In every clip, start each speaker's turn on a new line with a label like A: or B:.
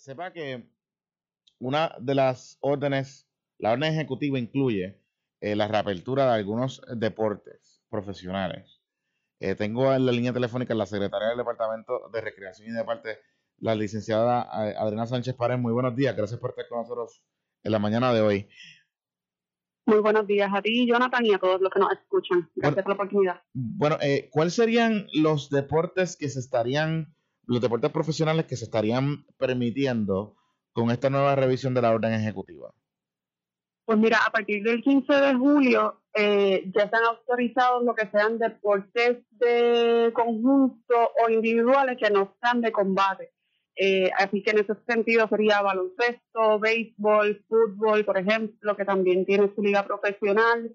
A: sepa que una de las órdenes, la orden ejecutiva incluye eh, la reapertura de algunos deportes profesionales. Eh, tengo en la línea telefónica la secretaria del Departamento de Recreación y Deportes, la licenciada eh, Adriana Sánchez Párez. Muy buenos días, gracias por estar con nosotros en la mañana de hoy.
B: Muy buenos días a ti, Jonathan, y a todos los que nos escuchan. Gracias por la oportunidad.
A: Bueno, eh, ¿cuáles serían los deportes que se estarían, los deportes profesionales que se estarían permitiendo con esta nueva revisión de la orden ejecutiva?
B: Pues mira, a partir del 15 de julio eh, ya están autorizados lo que sean deportes de conjunto o individuales que no sean de combate. Eh, así que en ese sentido sería baloncesto, béisbol, fútbol, por ejemplo, que también tiene su liga profesional.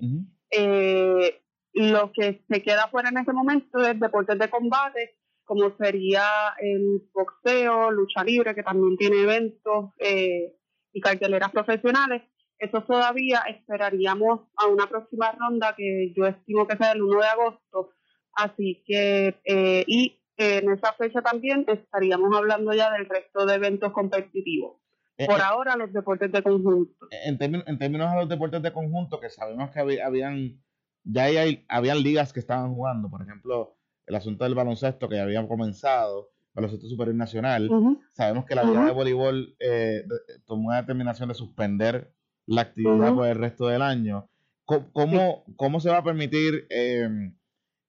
B: eh, lo que se queda fuera en ese momento es deportes de combate, como sería el boxeo, lucha libre, que también tiene eventos eh, y carteleras profesionales. Eso todavía esperaríamos a una próxima ronda que yo estimo que sea el 1 de agosto. Así que, eh, y en esa fecha también estaríamos hablando ya del resto de eventos competitivos.
A: Eh,
B: Por
A: eh,
B: ahora, los deportes de conjunto.
A: en, términos, en términos de los deportes de conjunto, que sabemos que había- habían, ya hay, habían ligas que estaban jugando, por ejemplo, el asunto del baloncesto que ya había comenzado, baloncesto superior nacional, sabemos que la liga de voleibol eh, tomó la determinación de suspender la actividad por el resto del año. ¿Cómo, cómo, cómo se va a permitir eh,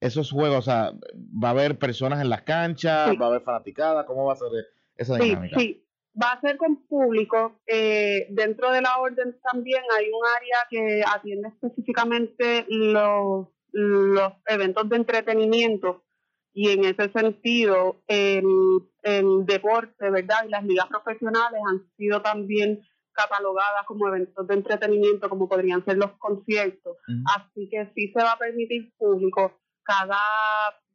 A: esos juegos? O sea, ¿va a haber personas en las canchas?
B: Sí.
A: ¿Va a haber fanaticadas? ¿Cómo va a ser esa
B: Sí,
A: dinámica?
B: sí. Va a ser con público. Eh, dentro de la orden también hay un área que atiende específicamente los, los eventos de entretenimiento y en ese sentido el, el deporte, ¿verdad? Y las ligas profesionales han sido también catalogadas como eventos de entretenimiento, como podrían ser los conciertos. Así que sí se va a permitir público cada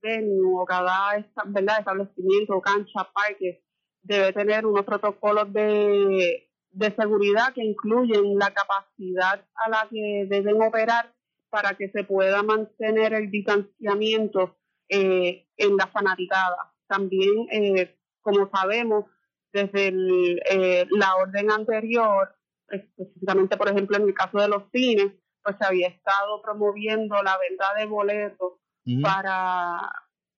B: venue o cada ¿verdad? establecimiento, cancha, parque, debe tener unos protocolos de, de seguridad que incluyen la capacidad a la que deben operar para que se pueda mantener el distanciamiento eh, en la fanaticada. También, eh, como sabemos, desde el, eh, la orden anterior, específicamente, por ejemplo, en el caso de los cines, pues se había estado promoviendo la venta de boletos
A: Ujú.
B: para,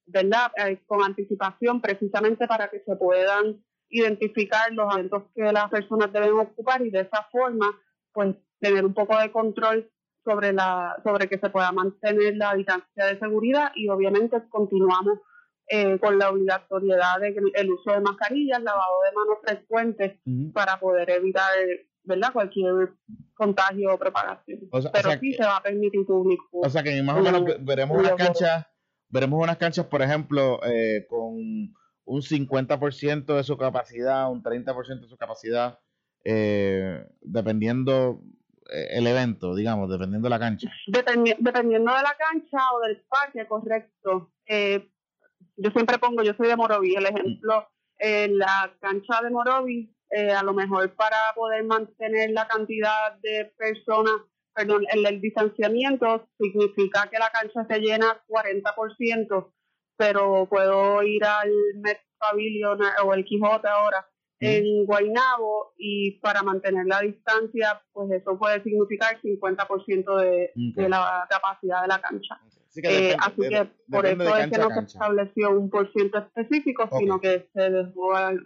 B: ¿verdad? Eh, con anticipación, precisamente para que se puedan identificar los eventos que las personas deben ocupar y de esa forma, pues, tener un poco de control sobre la sobre que se pueda mantener la distancia de seguridad y obviamente continuamos eh, con la obligatoriedad de el uso de mascarillas, lavado de manos frecuentes para poder evitar, ¿verdad? Cualquier contagio o propagación.
A: O sea- o
B: Pero
A: sea
B: sí
A: que-
B: se va a permitir público.
A: O sea que más o menos ve- veremos unas canchas, veremos unas canchas, por ejemplo, eh, con un 50% de su capacidad, un 30% de su capacidad, eh, dependiendo el evento, digamos, dependiendo de la cancha.
B: Dependi- dependiendo de la cancha o del parque, correcto. Eh, yo siempre pongo, yo soy de Moroví, el ejemplo, eh, la cancha de Moroví, eh, a lo mejor para poder mantener la cantidad de personas, perdón, el, el distanciamiento significa que la cancha se llena 40%, pero puedo ir al Met Pavilion o el Quijote ahora en Guaynabo y para mantener la distancia, pues eso puede significar 50% de, de la capacidad de la cancha.
A: Así que
B: Eh, así
A: de-
B: que por eso es que no se estableció un por ciento específico, sino que se dejó al,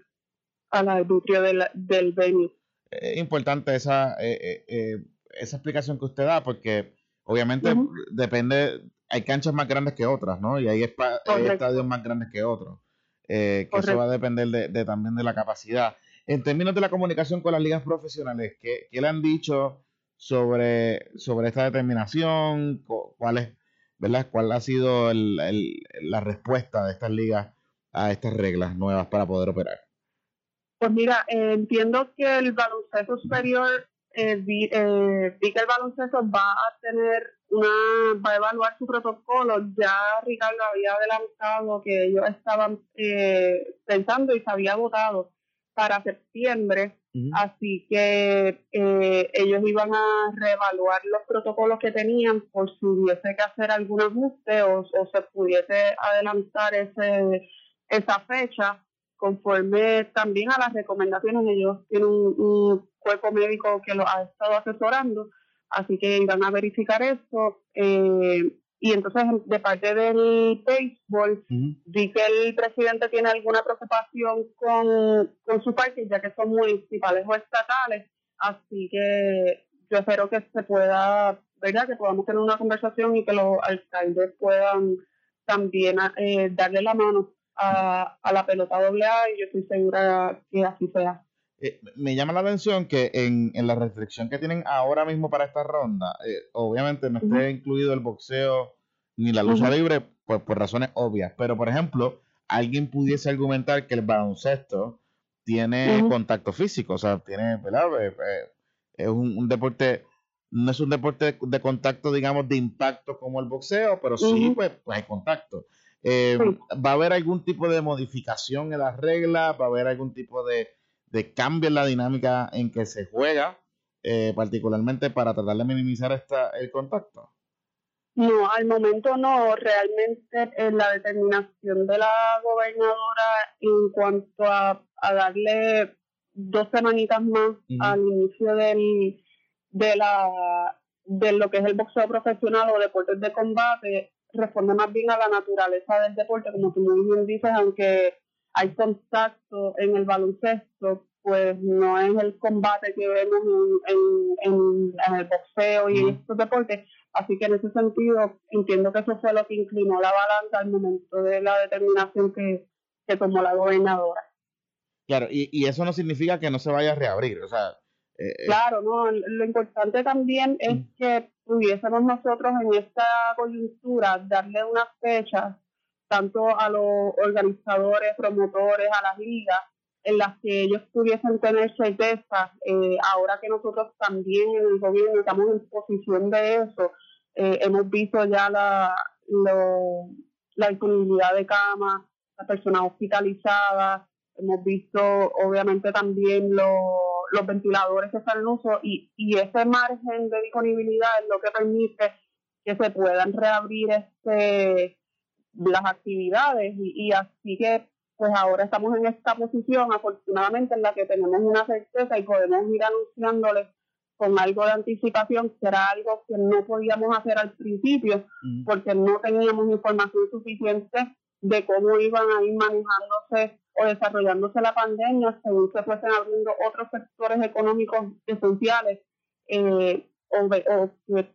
B: al arbitrio del, del venue.
A: Es importante esa, eh, eh, esa explicación que usted da, porque obviamente depende, hay canchas más grandes que otras, ¿no? Y hay, espa- hay
B: Correcto.
A: estadios más grandes que otros. Eh, que eso
B: Correcto.
A: va a depender de, de también de la capacidad. En términos de la comunicación con las ligas profesionales, ¿qué, qué le han dicho sobre, sobre esta determinación? Cu- ¿Cuál es, verdad? ¿Cuál ha sido el- el- la respuesta de estas ligas a estas reglas nuevas para poder operar?
B: Pues mira, eh, entiendo que el baloncesto superior, eh, vi, eh, vi que el baloncesto va a tener una, va a evaluar su protocolo. Ya Ricardo había adelantado que ellos estaban eh, pensando y se había votado para septiembre, así que eh, ellos iban a reevaluar los protocolos que tenían por si hubiese que hacer algún ajuste o, o se pudiese adelantar ese esa fecha conforme también a las recomendaciones, ellos tienen un, cuerpo médico que lo ha estado asesorando, así que irán a verificar eso. Eh, y entonces, de parte del béisbol, vi que el presidente tiene alguna preocupación con, con su parque, ya que son municipales o estatales, así que yo espero que se pueda, ¿verdad? Que podamos tener una conversación y que los alcaldes puedan también eh, darle la mano a, a la pelota doble A y yo estoy segura que así sea.
A: Eh, me llama la atención que en, en, la restricción que tienen ahora mismo para esta ronda, eh, obviamente no esté incluido el boxeo ni la lucha libre, pues por razones obvias. Pero, por ejemplo, alguien pudiese argumentar que el baloncesto tiene contacto físico, o sea, tiene, ¿verdad? Eh, es un, deporte, no es un deporte de, contacto, digamos, de impacto como el boxeo, pero sí, pues, pues hay contacto. ¿Va a haber algún tipo de modificación en las reglas? ¿Va a haber algún tipo de de cambio en la dinámica en que se juega, eh, particularmente para tratar de minimizar esta, el contacto?
B: No, al momento no. Realmente en la determinación de la gobernadora en cuanto a, darle dos semanitas más al inicio del, de, la, de lo que es el boxeo profesional o deportes de combate, responde más bien a la naturaleza del deporte, como tú muy bien dices, aunque hay contacto en el baloncesto, pues no es el combate que vemos en, en, el boxeo y en estos deportes. Así que en ese sentido entiendo que eso fue lo que inclinó la balanza al momento de la determinación que, tomó la gobernadora.
A: Claro, y, y eso no significa que no se vaya a reabrir, o sea...
B: Eh, eh. claro, no, lo importante también es que pudiésemos nosotros en esta coyuntura darle unas fechas tanto a los organizadores, promotores, a las ligas, en las que ellos pudiesen tener certeza, eh, ahora que nosotros también en el gobierno estamos en posición de eso, eh, hemos visto ya la, la disponibilidad de camas, las personas hospitalizadas, hemos visto obviamente también los ventiladores que están en uso y, y ese margen de disponibilidad es lo que permite que se puedan reabrir este las actividades y, así que pues ahora estamos en esta posición afortunadamente en la que tenemos una certeza y podemos ir anunciándoles con algo de anticipación que era algo que no podíamos hacer al principio porque no teníamos información suficiente de cómo iban a ir manejándose o desarrollándose la pandemia según se fuesen abriendo otros sectores económicos esenciales eh, o, que,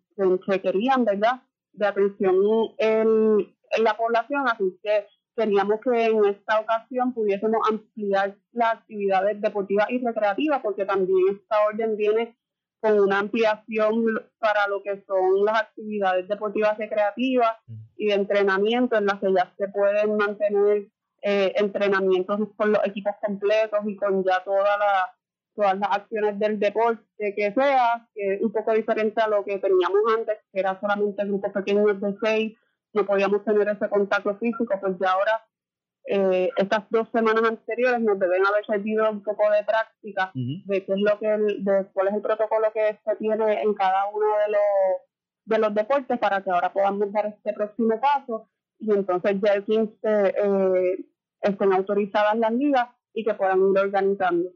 B: que, querían, ¿verdad?, de atención el, en la población, así que queríamos que en esta ocasión pudiésemos ampliar las actividades deportivas y recreativas, porque también esta orden viene con una ampliación para lo que son las actividades deportivas recreativas y de entrenamiento, en las que ya se pueden mantener eh, entrenamientos con los equipos completos y con ya toda la, todas las acciones del deporte que sea, que es un poco diferente a lo que teníamos antes, que era solamente grupos pequeños de seis no podíamos tener ese contacto físico, pues ya ahora eh, estas dos semanas anteriores nos deben haber servido un poco de práctica de qué es lo que de cuál es el protocolo que se tiene en cada uno de los de los deportes para que ahora podamos dar este próximo paso y entonces ya el 15 eh, estén autorizadas las ligas y que puedan ir organizando.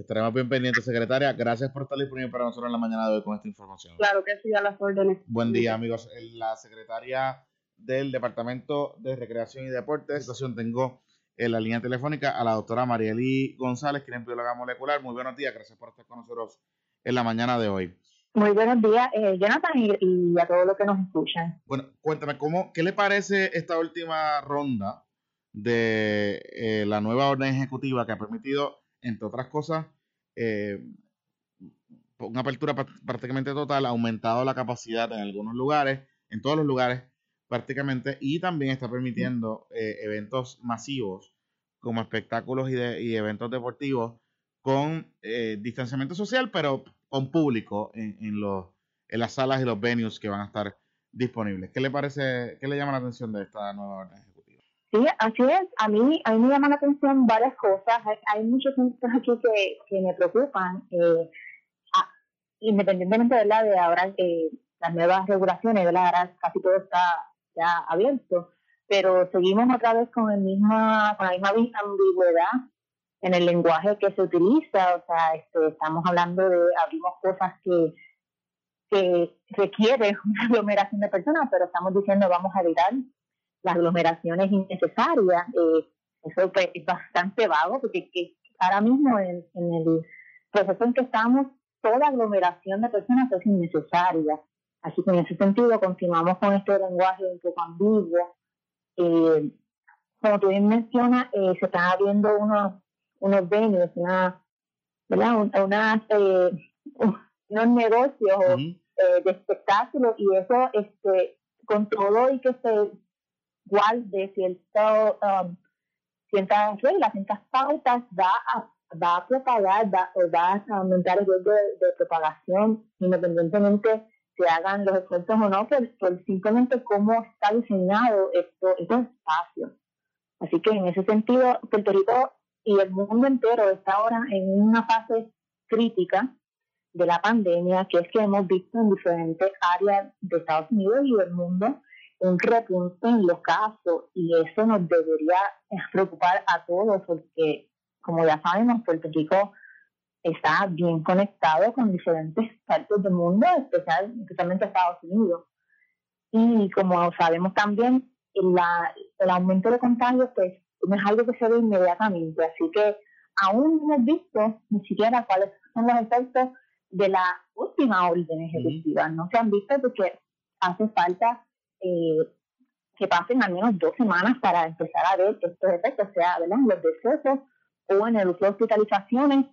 A: Estaremos bien pendientes, secretaria. Gracias por estar disponible para nosotros en la mañana de hoy con esta información.
B: Claro que sí, a las órdenes.
A: Buen día, amigos. La secretaria del Departamento de Recreación y Deportes. Situación tengo en la línea telefónica a la doctora Marieli González, quien es bióloga molecular. Muy buenos días, gracias por estar con nosotros en la mañana de hoy.
C: Muy buenos días, eh, Jonathan, y, a todos los que nos escuchan.
A: Bueno, cuéntame, ¿cómo, ¿qué le parece esta última ronda de eh, la nueva orden ejecutiva que ha permitido entre otras cosas, eh, una apertura prácticamente total, ha aumentado la capacidad en algunos lugares, en todos los lugares prácticamente, y también está permitiendo eh, eventos masivos como espectáculos y, y eventos deportivos con eh, distanciamiento social, pero con público en, en, los, en las salas y los venues que van a estar disponibles. ¿Qué le parece, qué le llama la atención de esta nueva orden?
C: Sí, así es. A mí, a mí me llaman la atención varias cosas. Hay, muchos puntos aquí que, que me preocupan. Eh, independientemente de la de ahora eh, las nuevas regulaciones, la ahora casi todo está ya abierto. pero seguimos otra vez con, el misma, con la misma ambigüedad en el lenguaje que se utiliza, o sea, este, estamos hablando de, abrimos cosas que, que requieren una aglomeración de personas, pero estamos diciendo vamos a evitar las aglomeraciones innecesarias. Eh, eso pues, es bastante vago, porque que ahora mismo en, en el proceso en que estamos, toda aglomeración de personas es innecesaria. Así que en ese sentido continuamos con este lenguaje un poco ambiguo. Eh, como tú bien mencionas, eh, se están abriendo unos, unos venues, una, ¿verdad? eh, unos negocios eh, de espectáculos y eso este, con todo y que se guarde cierto, um, ciertas reglas, ciertas pautas, va a va a propagar, va, va a aumentar el riesgo de, propagación, independientemente se hagan los esfuerzos o no, por, simplemente cómo está diseñado esto, estos espacios. Así que en ese sentido, Puerto Rico y el mundo entero está ahora en una fase crítica de la pandemia, que es que hemos visto en diferentes áreas de Estados Unidos y del mundo un repunte en los casos y eso nos debería preocupar a todos porque como ya sabemos, Puerto Rico está bien conectado con diferentes partes del mundo, especial, especialmente Estados Unidos. Y como sabemos también, la, el aumento de contagios pues, no es algo que se ve inmediatamente, así que aún no hemos visto ni siquiera cuáles son los efectos de la última orden ejecutiva. No se han visto porque hace falta eh, que pasen al menos dos semanas para empezar a ver estos efectos, sea, ¿verdad? los decesos o en el uso de hospitalizaciones,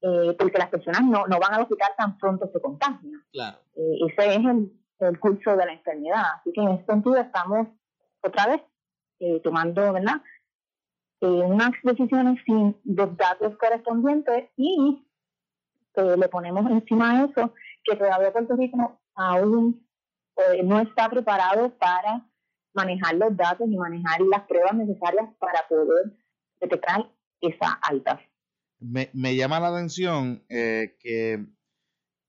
C: eh, porque las personas no, no van al hospital tan pronto se contagian.
A: Claro.
C: Eh, ese es el, el, curso de la enfermedad. Así que en ese sentido estamos otra vez eh, tomando, ¿verdad? unas decisiones sin los datos correspondientes y le ponemos encima de eso que todavía Puerto Rico aún no está preparado para manejar los datos y manejar las pruebas necesarias para poder detectar esa alta.
A: Me, me llama la atención eh, que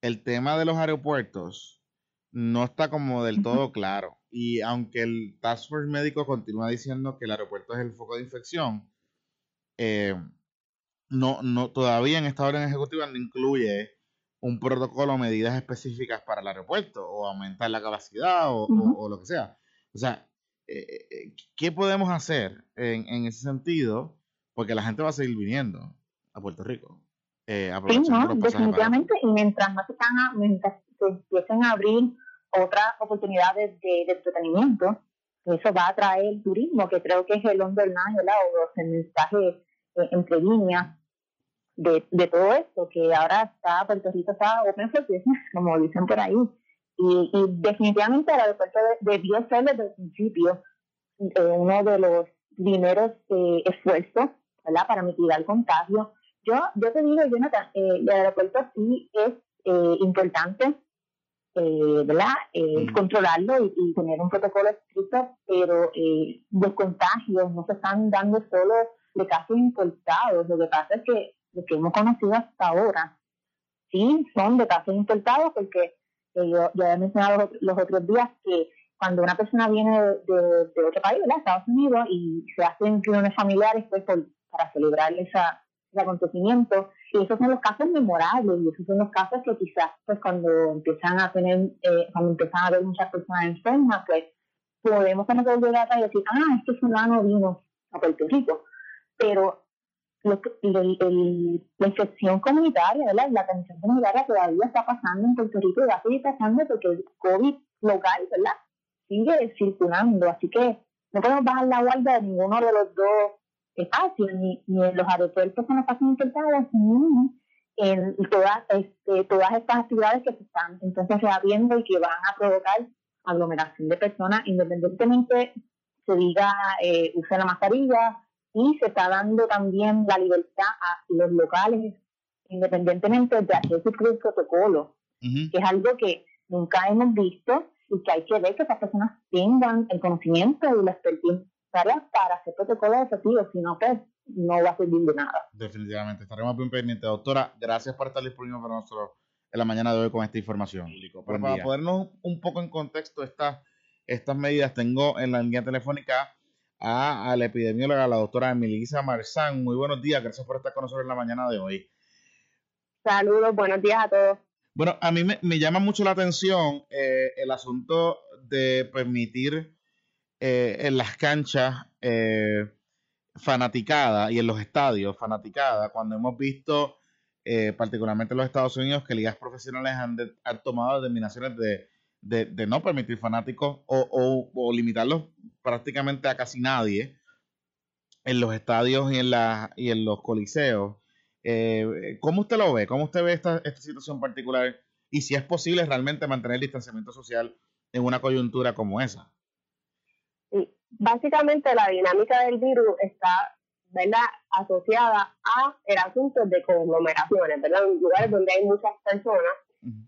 A: el tema de los aeropuertos no está como del todo claro. Y aunque el Task Force médico continúa diciendo que el aeropuerto es el foco de infección, eh, no, no, todavía en esta orden ejecutiva no incluye un protocolo o medidas específicas para el aeropuerto, o aumentar la capacidad, o, o, lo que sea. O sea, eh, ¿qué podemos hacer en, en ese sentido porque la gente va a seguir viniendo a Puerto Rico.
C: Eh, sí, no, definitivamente, y mientras más están mientras se empiecen a abrir otras oportunidades de, entretenimiento, eso va a atraer turismo, que creo que es el underline, o el mensaje eh, entre líneas de, de todo esto, que ahora está, Puerto Rico está open for business, como dicen por ahí. Y, y definitivamente el aeropuerto debió ser desde el principio eh, uno de los primeros eh, esfuerzos para mitigar el contagio. Yo, yo te digo, Jonathan, eh, el aeropuerto sí es eh, importante, eh, ¿verdad? Eh, controlarlo y, tener un protocolo estricto, pero los contagios no se están dando solo de casos importados. Lo que pasa es que lo que hemos conocido hasta ahora, sí, son de casos importados, porque yo ya he mencionado los, otros días que cuando una persona viene de, otro país, ¿verdad? Estados Unidos, y se hacen reuniones familiares, pues para celebrar esa, ese acontecimiento. Y esos son los casos memorables y esos son los casos que quizás pues cuando empiezan a tener, eh, cuando empiezan a ver muchas personas enfermas, pues podemos tener que llegar a decir, ah, este fulano vino a Puerto Rico. Pero lo la infección comunitaria, ¿verdad? la transmisión comunitaria todavía está pasando en Puerto Rico y va a seguir pasando porque el COVID local, ¿verdad? Sigue circulando, así que no podemos bajar la guardia de ninguno de los dos espacios, ni, ni en los aeropuertos con los pasos infectados, ni en todas, este, todas estas actividades que se están entonces reabriendo y que van a provocar aglomeración de personas, independientemente se diga eh, use la mascarilla y se está dando también la libertad a los locales, independientemente de hacer su protocolo, que es algo que nunca hemos visto y que hay que ver que esas personas tengan el conocimiento y la expertise para hacer protocolos efectivos, si no, pues no va a servir de nada.
A: Definitivamente, estaremos bien pendientes. Doctora, gracias por estar disponible para nosotros en la mañana de hoy con esta información. Pero para ponernos un poco en contexto estas, estas medidas, tengo en la línea telefónica a, la epidemióloga, la doctora Emilisa Marzán. Muy buenos días, gracias por estar con nosotros en la mañana de hoy.
D: Saludos, buenos días a todos.
A: Bueno, a mí me, llama mucho la atención eh, el asunto de permitir eh, en las canchas eh, fanaticada y en los estadios fanaticada, cuando hemos visto, eh, particularmente en los Estados Unidos, que ligas profesionales han, han tomado determinaciones de, de, no permitir fanáticos o, o, limitarlos prácticamente a casi nadie en los estadios y en, la, y en los coliseos. Eh, ¿Cómo usted lo ve? ¿Cómo usted ve esta, esta situación particular? Y si es posible realmente mantener el distanciamiento social en una coyuntura como esa.
D: Básicamente la dinámica del virus está ¿verdad? asociada a el asunto de conglomeraciones, ¿verdad? En lugares donde hay muchas personas.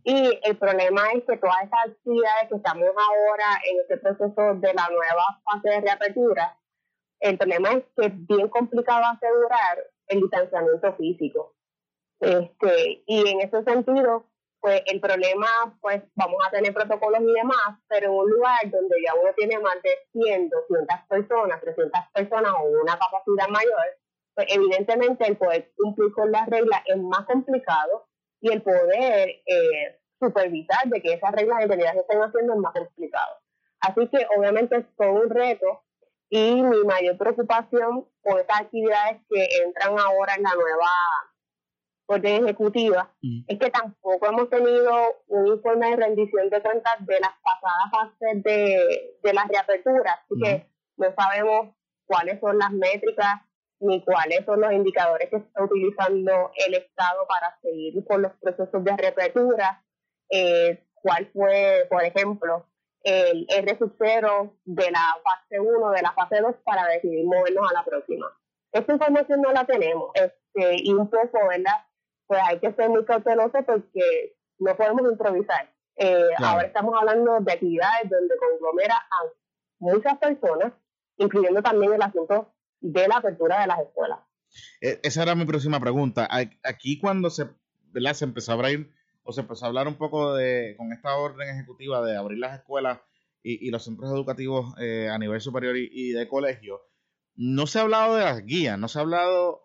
D: Y el problema es que todas estas actividades que estamos ahora en este proceso de la nueva fase de reapertura, el problema es que es bien complicado asegurar el distanciamiento físico. Este, y en ese sentido, pues el problema, pues vamos a tener protocolos y demás, pero en un lugar donde ya uno tiene más de 100, 200 personas, 300 personas o una capacidad mayor, pues evidentemente el poder cumplir con las reglas es más complicado y el poder eh, supervisar de que esas reglas de realidad se estén haciendo es más complicado. Así que obviamente es todo un reto y mi mayor preocupación con estas actividades que entran ahora en la nueva orden ejecutiva, es que tampoco hemos tenido un informe de rendición de cuentas de las pasadas fases de, de las reaperturas, así que no sabemos cuáles son las métricas ni cuáles son los indicadores que está utilizando el Estado para seguir con los procesos de reapertura, eh, cuál fue, por ejemplo, el R 0 de la fase 1, de la fase 2, para decidir movernos a la próxima. Esta información no la tenemos, este, y un poco, ¿verdad? pues hay que ser muy cauteloso porque no podemos improvisar. Eh, ahora estamos hablando de actividades donde conglomera a muchas personas, incluyendo también el asunto de la apertura de las escuelas.
A: E, esa era mi próxima pregunta. Aquí cuando se, ¿verdad? se empezó a abrir o se empezó a hablar un poco de con esta orden ejecutiva de abrir las escuelas y, los centros educativos eh, a nivel superior y, de colegio, no se ha hablado de las guías, no se ha hablado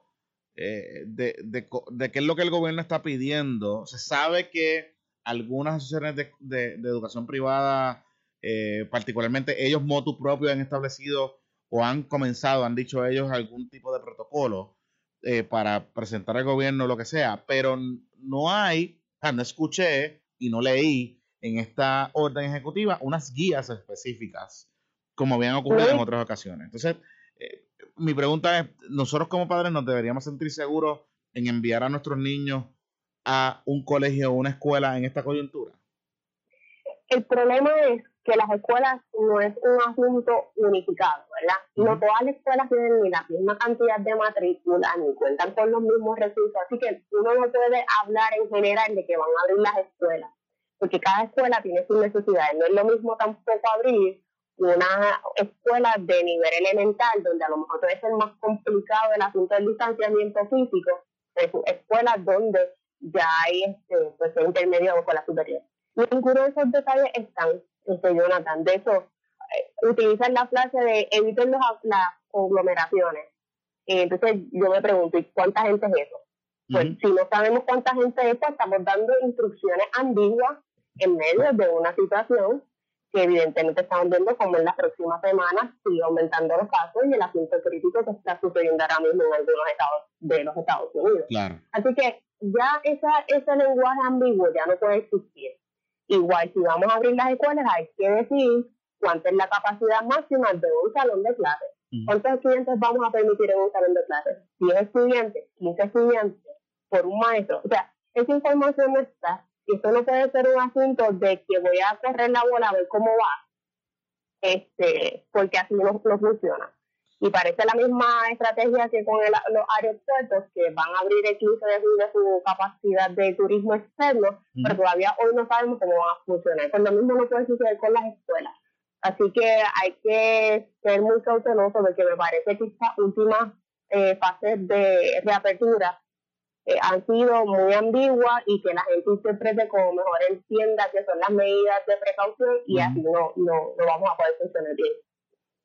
A: eh, de, de, de, qué es lo que el gobierno está pidiendo. Se sabe que algunas asociaciones de, educación privada, eh, particularmente ellos motu propio, han establecido o han comenzado, han dicho ellos, algún tipo de protocolo eh, para presentar al gobierno lo que sea, pero no hay, no escuché y no leí en esta orden ejecutiva unas guías específicas, como habían ocurrido en otras ocasiones. Entonces, mi pregunta es, ¿nosotros como padres nos deberíamos sentir seguros en enviar a nuestros niños a un colegio o una escuela en esta coyuntura?
D: El problema es que las escuelas no es un asunto unificado, ¿verdad? No todas las escuelas tienen ni la misma cantidad de matrícula, ni cuentan con los mismos recursos, así que uno no puede hablar en general de que van a abrir las escuelas, porque cada escuela tiene sus necesidades. No es lo mismo tampoco abrir una escuela de nivel elemental, donde a lo mejor puede ser más complicado el asunto del distanciamiento físico, es escuelas donde ya hay este, pues, intermedio o escuela superior. Ninguno de esos detalles están, este, Jonathan. De eso, eh, utilizan la frase de eviten las conglomeraciones. entonces yo me pregunto, ¿y cuánta gente es eso? Pues si no sabemos cuánta gente es, pues estamos dando instrucciones ambiguas en medio de una situación que evidentemente estamos viendo como en las próximas semanas sigue aumentando los casos y el asunto crítico que está sucediendo ahora mismo en algunos estados de los Estados Unidos. Así que ya esa, ese lenguaje ambiguo ya no puede existir. Igual, si vamos a abrir las escuelas, hay que decir cuánta es la capacidad máxima de un salón de clases. ¿Cuántos estudiantes vamos a permitir en un salón de clases? 10 estudiantes, 15 estudiantes por un maestro. O sea, esa información no está y esto no puede ser un asunto de que voy a correr la bola a ver cómo va, este, porque así no, funciona. Y parece la misma estrategia que con los aeropuertos, que van a abrir el 15 de julio su capacidad de turismo externo, pero todavía hoy no sabemos cómo va a funcionar. Pues lo mismo no puede suceder con las escuelas. Así que hay que ser muy cauteloso porque me parece que esta última eh, fase de reapertura eh, han sido muy ambiguas y que la gente interprete como mejor entienda que son las medidas de precaución y así no, no, no, vamos a poder funcionar bien.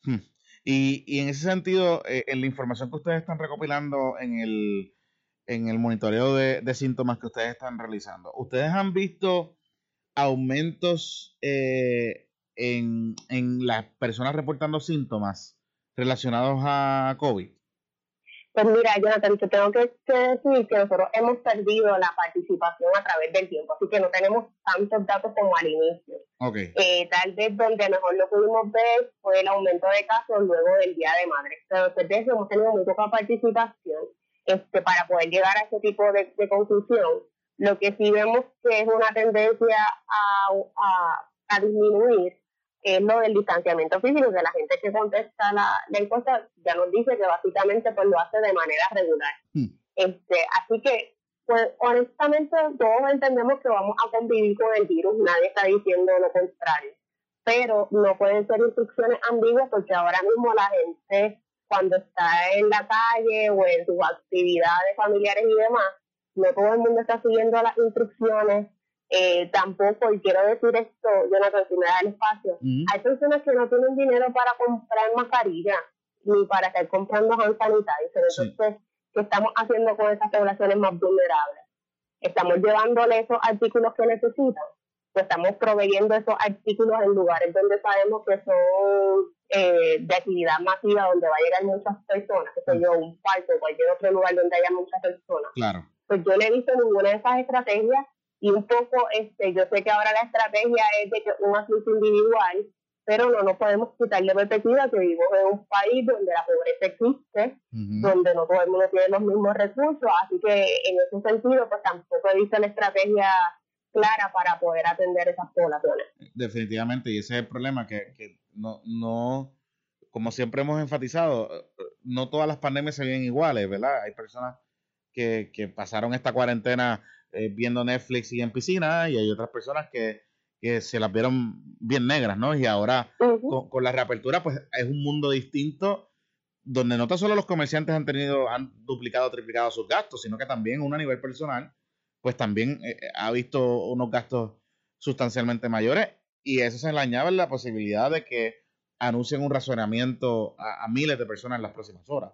A: Hmm. Y, en ese sentido, eh, en la información que ustedes están recopilando en el, en el monitoreo de, de síntomas que ustedes están realizando, ¿ustedes han visto aumentos eh, en, en las personas reportando síntomas relacionados a COVID?
D: Pues mira, Jonathan, te tengo que, decir que nosotros hemos perdido la participación a través del tiempo, así que no tenemos tantos datos como al inicio.
A: Okay.
D: Eh, tal vez donde mejor lo pudimos ver fue el aumento de casos luego del Día de Madre. Pero desde eso hemos tenido muy poca participación este, para poder llegar a ese tipo de, conclusión. Lo que sí vemos que es una tendencia a, a, a disminuir es lo del distanciamiento físico, que la gente que contesta la, la encuesta ya nos dice que básicamente pues lo hace de manera regular. Hmm. Este, así que, pues honestamente todos entendemos que vamos a convivir con el virus, nadie está diciendo lo contrario, pero no pueden ser instrucciones ambiguas porque ahora mismo la gente cuando está en la calle o en sus actividades familiares y demás, no todo el mundo está siguiendo las instrucciones eh, tampoco, y quiero decir esto, Jonathan, si me da el espacio, hay personas que no tienen dinero para comprar mascarilla ni para estar comprando hand sanitizer. Entonces, ¿qué estamos haciendo con esas poblaciones más vulnerables? Estamos llevándole esos artículos que necesitan, pues estamos proveyendo esos artículos en lugares donde sabemos que son eh, de actividad masiva, donde va a llegar muchas personas, que soy yo, un parque o cualquier otro lugar donde haya muchas personas.
A: Claro.
D: Pues yo no he visto ninguna de esas estrategias y un poco, este, yo sé que ahora la estrategia es de que un asunto individual, pero no nos podemos quitar de perspectiva que vivimos en un país donde la pobreza existe, donde no todo el mundo tiene los mismos recursos, así que en ese sentido, pues tampoco he visto la estrategia clara para poder atender esas poblaciones.
A: Definitivamente, y ese es el problema, que, que no, no, como siempre hemos enfatizado, no todas las pandemias se ven iguales, ¿verdad? Hay personas que, que pasaron esta cuarentena eh, viendo Netflix y en piscina, y hay otras personas que, que se las vieron bien negras, ¿no? Y ahora con, la reapertura, pues es un mundo distinto donde no tan solo los comerciantes han tenido, han duplicado o triplicado sus gastos, sino que también uno a nivel personal, pues también eh, eh, ha visto unos gastos sustancialmente mayores y eso se le añade la posibilidad de que anuncien un razonamiento a miles de personas en las próximas horas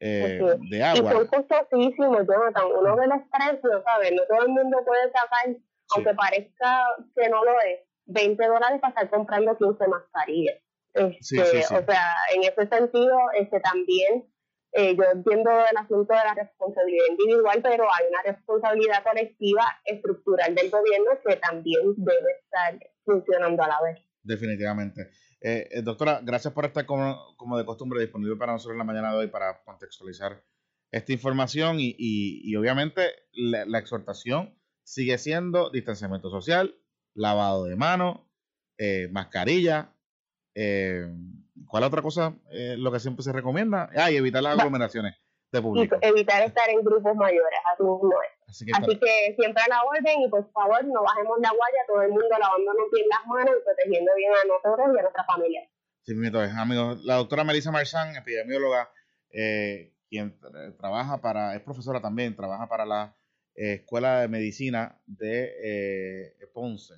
A: eh, de agua.
D: Y son costosísimos, Jonathan. Uno de los precios, ¿sabes? No todo el mundo puede sacar, aunque parezca que no lo es, 20 dólares para estar comprando 15 mascarillas. Este, o sea, en ese sentido, este también eh, yo entiendo el asunto de la responsabilidad individual, pero hay una responsabilidad colectiva estructural del gobierno que también debe estar funcionando a la vez.
A: Definitivamente. Eh, eh, doctora, gracias por estar como, como, de costumbre disponible para nosotros en la mañana de hoy para contextualizar esta información y, y, obviamente la, exhortación sigue siendo distanciamiento social, lavado de manos, eh, mascarilla. Eh, ¿Cuál otra cosa? lo que siempre se recomienda. Ah, y evitar las aglomeraciones de público.
D: evitar estar en grupos mayores, así no es. Así que, siempre a la orden y por favor no bajemos la guaya, todo el mundo lavándonos bien las manos y protegiendo bien a nosotros y a nuestra familia. Sí,
A: amigos. La doctora Melissa Marchán, epidemióloga, eh, quien trabaja para, es profesora también, trabaja para la eh, Escuela de Medicina de eh, Ponce.